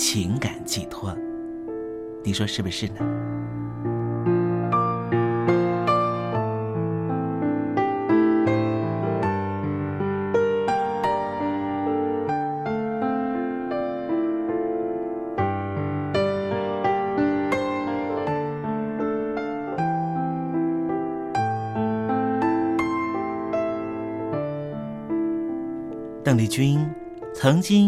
情感寄托，你说是不是呢？邓丽君。曾经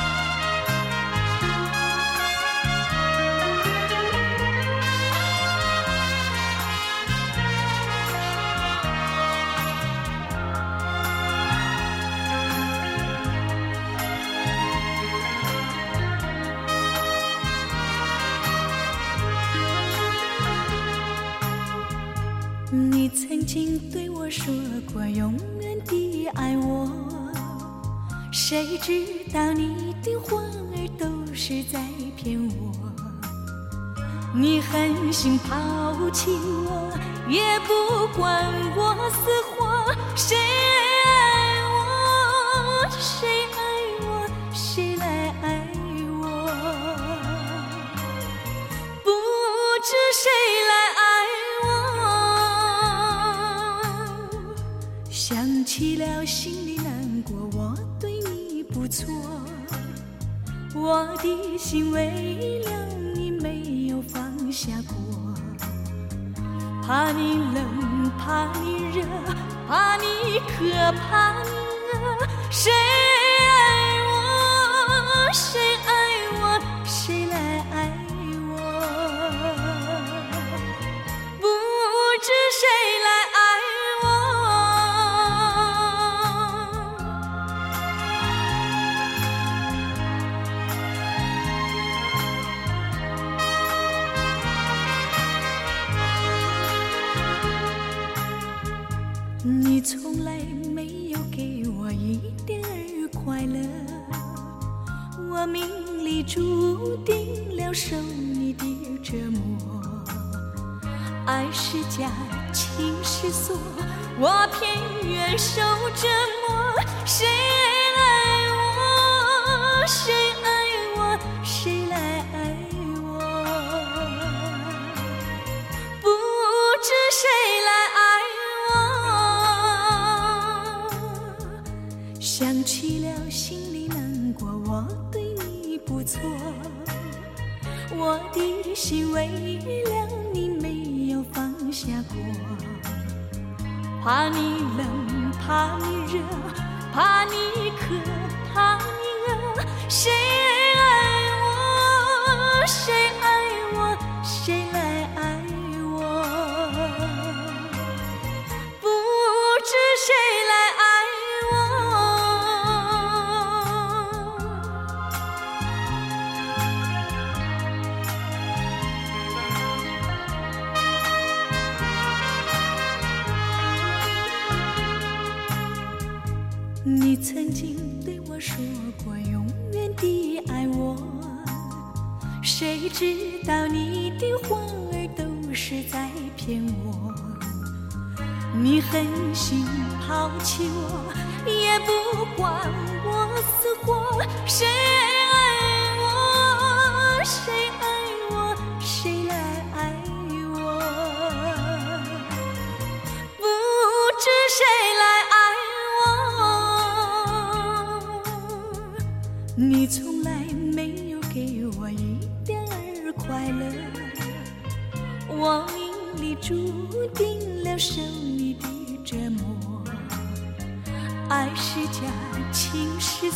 爱我，谁知道你的话儿都是在骗我？你狠心抛弃我，也不管我死活，谁我的心为了你没有放下过。怕你冷，怕你热，怕你渴，怕你饿。谁爱我？谁我偏愿受折磨。谁爱我？谁爱我？谁来爱我？不知谁来爱我。想起了，心里难过。我对你不错，我的心为了你没有放下过。怕你冷，怕你热，怕你渴，怕你饿。谁爱我？谁爱抛弃我，也不管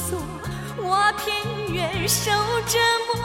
锁，我偏愿受折磨。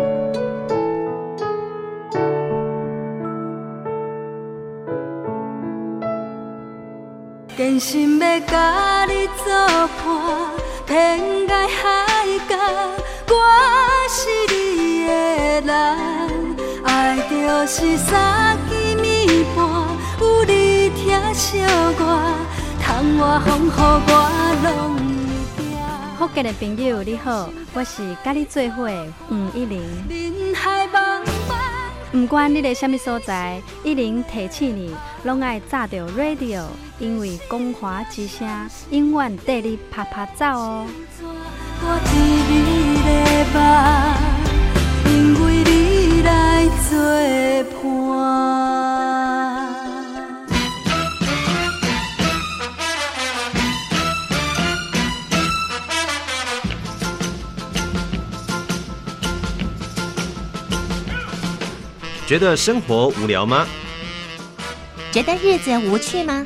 真心要甲你作伴，天涯海角，我是你的人。爱就是三更暝半，有你疼惜我，窗外风雨我拢会惊。福建的朋友你好，我是甲你做伙的黄一玲。人海茫茫。不管你在什么所在，一玲提醒你，拢爱炸着 radio，因为光华之声永远带你啪啪走哦。我伫你的梦，因为你来作伴。觉得生活无聊吗？觉得日子无趣吗？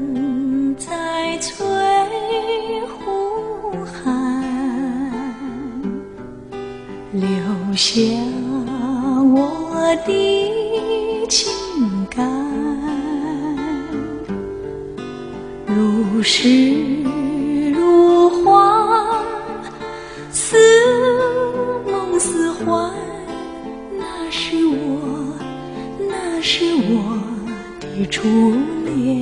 在翠湖畔留下我的情感，如诗如画，似梦似幻，那是我，那是我。的初恋，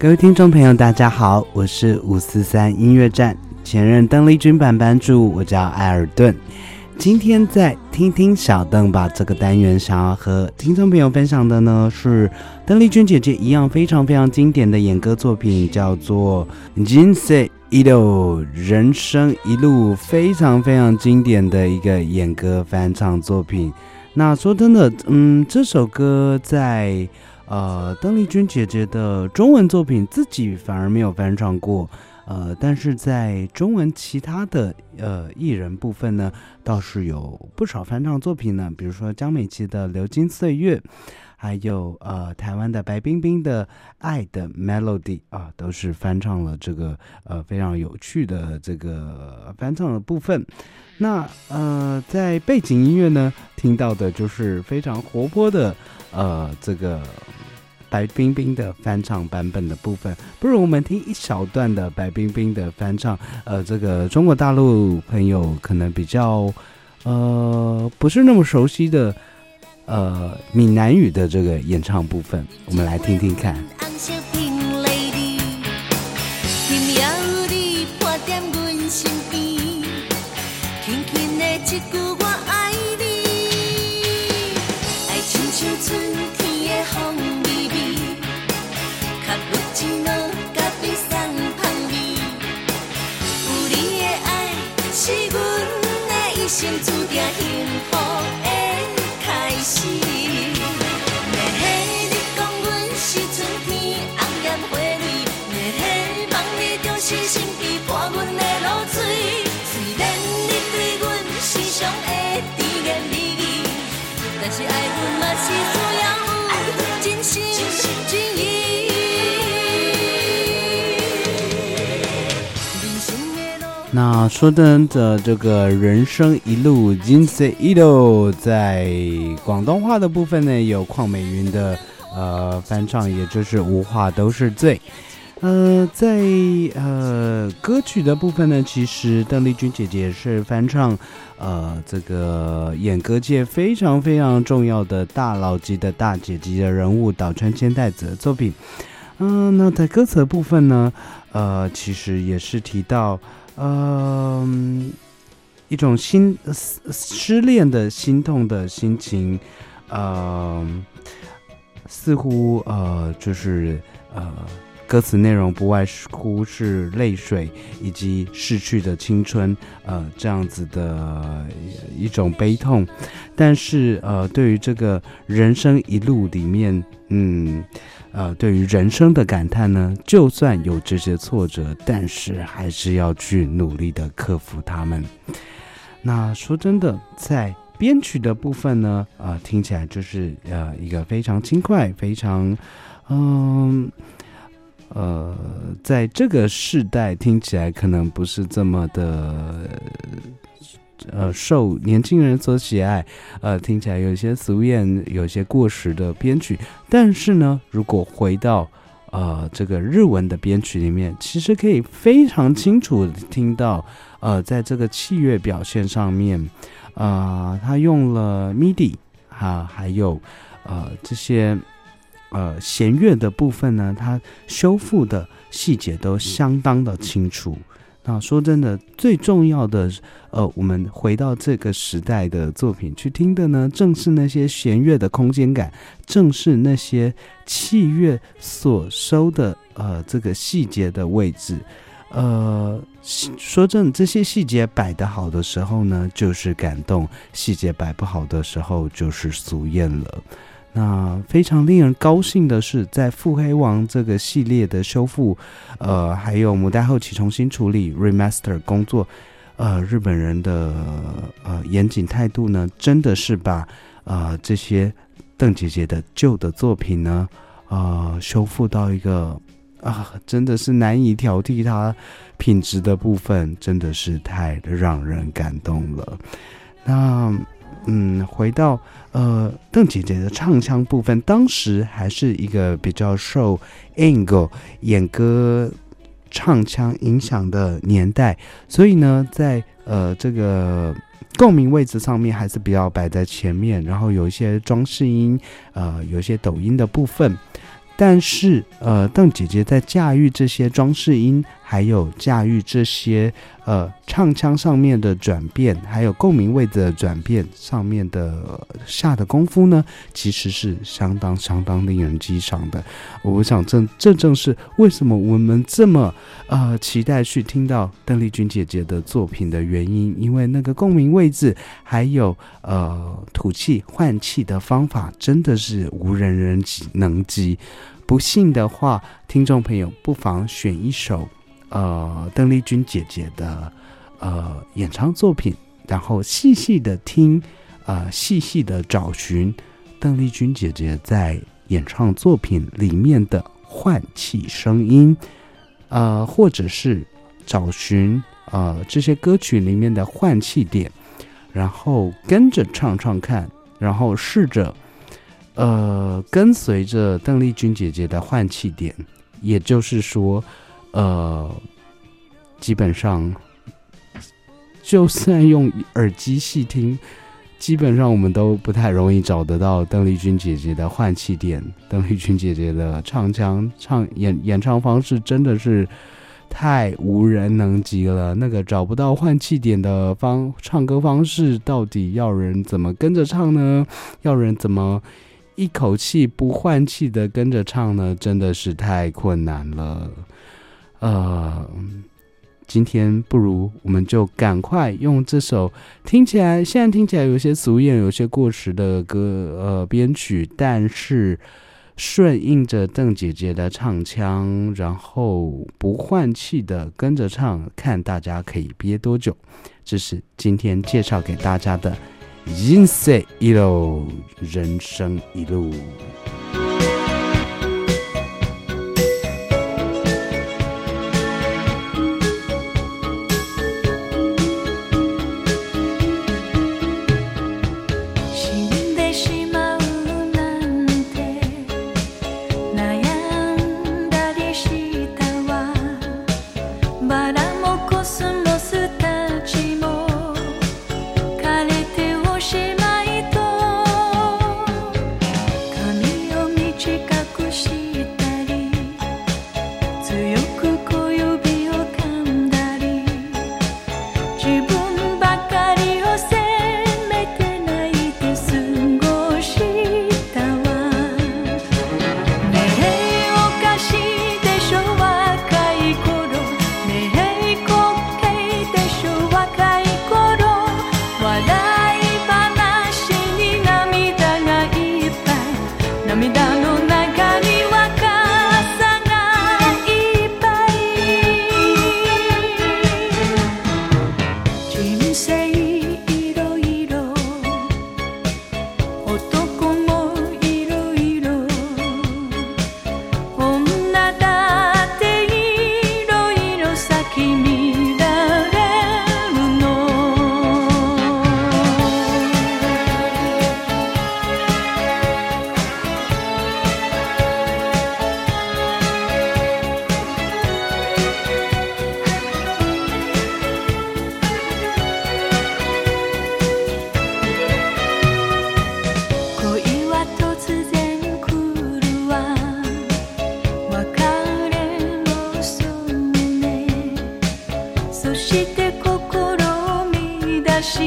各位听众朋友，大家好，我是五四三音乐站前任邓丽君版版主，我叫艾尔顿。今天在听听小邓吧这个单元，想要和听众朋友分享的呢是邓丽君姐姐一样非常非常经典的演歌作品，叫做《人生一路》，人生一路非常非常经典的一个演歌翻唱作品。那说真的，嗯，这首歌在。呃，邓丽君姐姐的中文作品自己反而没有翻唱过，呃，但是在中文其他的呃艺人部分呢，倒是有不少翻唱作品呢，比如说江美琪的《流金岁月》，还有呃台湾的白冰冰的《爱的 Melody》啊，都是翻唱了这个呃非常有趣的这个翻唱的部分。那呃在背景音乐呢，听到的就是非常活泼的呃这个。白冰冰的翻唱版本的部分，不如我们听一小段的白冰冰的翻唱。呃，这个中国大陆朋友可能比较呃不是那么熟悉的呃闽南语的这个演唱部分，我们来听听看。心注定因那说真的，这个人生一路，金色一路，在广东话的部分呢，有邝美云的呃翻唱，也就是无话都是罪。呃，在呃歌曲的部分呢，其实邓丽君姐姐是翻唱呃这个演歌界非常非常重要的大佬级的大姐级的人物岛川千代子的作品。嗯，那在歌词的部分呢，呃，其实也是提到。嗯，一种心失恋的心痛的心情，呃，似乎呃，就是呃，歌词内容不外乎是泪水以及逝去的青春，呃，这样子的一种悲痛。但是呃，对于这个人生一路里面，嗯。呃，对于人生的感叹呢，就算有这些挫折，但是还是要去努力的克服它们。那说真的，在编曲的部分呢，啊，听起来就是呃一个非常轻快，非常嗯呃，在这个世代听起来可能不是这么的。呃，受年轻人所喜爱，呃，听起来有些俗艳，有些过时的编曲。但是呢，如果回到呃这个日文的编曲里面，其实可以非常清楚听到，呃，在这个器乐表现上面，啊，他用了 MIDI 啊，还有呃这些呃弦乐的部分呢，它修复的细节都相当的清楚。那说真的，最重要的，呃，我们回到这个时代的作品去听的呢，正是那些弦乐的空间感，正是那些器乐所收的呃这个细节的位置。呃，说真，这些细节摆得好的时候呢，就是感动；细节摆不好的时候，就是俗艳了。那非常令人高兴的是，在《腹黑王》这个系列的修复，呃，还有母带后期重新处理 remaster 工作，呃，日本人的呃严谨态度呢，真的是把呃这些邓姐姐的旧的作品呢，呃，修复到一个啊，真的是难以挑剔它品质的部分，真的是太让人感动了。那。嗯，回到呃邓姐姐的唱腔部分，当时还是一个比较受 Angle 演歌唱腔影响的年代，所以呢，在呃这个共鸣位置上面还是比较摆在前面，然后有一些装饰音，呃，有一些抖音的部分。但是，呃，邓姐姐在驾驭这些装饰音，还有驾驭这些呃唱腔上面的转变，还有共鸣位的转变上面的下的功夫呢，其实是相当相当令人激赏的。我想，这这正是为什么我们这么呃期待去听到邓丽君姐姐的作品的原因，因为那个共鸣位置，还有呃吐气换气的方法，真的是无人人及能及。不信的话，听众朋友不妨选一首，呃，邓丽君姐姐的呃演唱作品，然后细细的听，呃，细细的找寻邓丽君姐姐在演唱作品里面的换气声音，呃，或者是找寻呃这些歌曲里面的换气点，然后跟着唱唱看，然后试着。呃，跟随着邓丽君姐姐的换气点，也就是说，呃，基本上，就算用耳机细听，基本上我们都不太容易找得到邓丽君姐姐的换气点。邓丽君姐姐的唱腔、唱演演唱方式真的是太无人能及了。那个找不到换气点的方唱歌方式，到底要人怎么跟着唱呢？要人怎么？一口气不换气的跟着唱呢，真的是太困难了。呃，今天不如我们就赶快用这首听起来现在听起来有些俗艳、有些过时的歌呃编曲，但是顺应着邓姐姐的唱腔，然后不换气的跟着唱，看大家可以憋多久。这是今天介绍给大家的。人生一路，人生一路。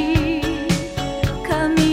一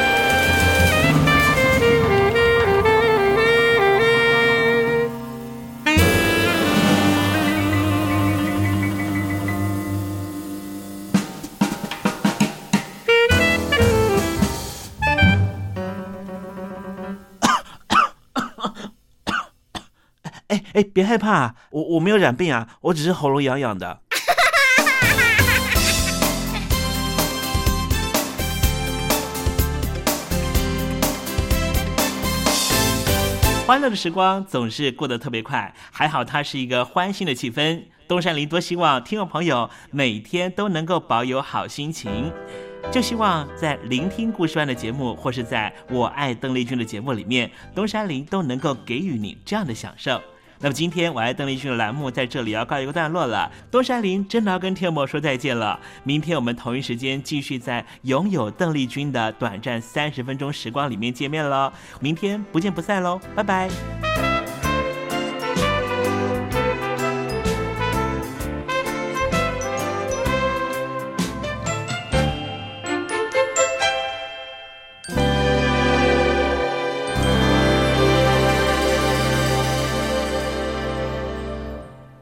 别害怕，我我没有染病啊，我只是喉咙痒痒的。欢乐的时光总是过得特别快，还好它是一个欢欣的气氛。东山林多希望听众朋友每天都能够保有好心情。就希望在聆听故事班的节目，或是在我爱邓丽君的节目里面，东山林都能够给予你这样的享受。那么今天我爱邓丽君的栏目在这里要告一个段落了，东山林真的要跟天魔说再见了。明天我们同一时间继续在拥有邓丽君的短暂三十分钟时光里面见面喽。明天不见不散喽，拜拜。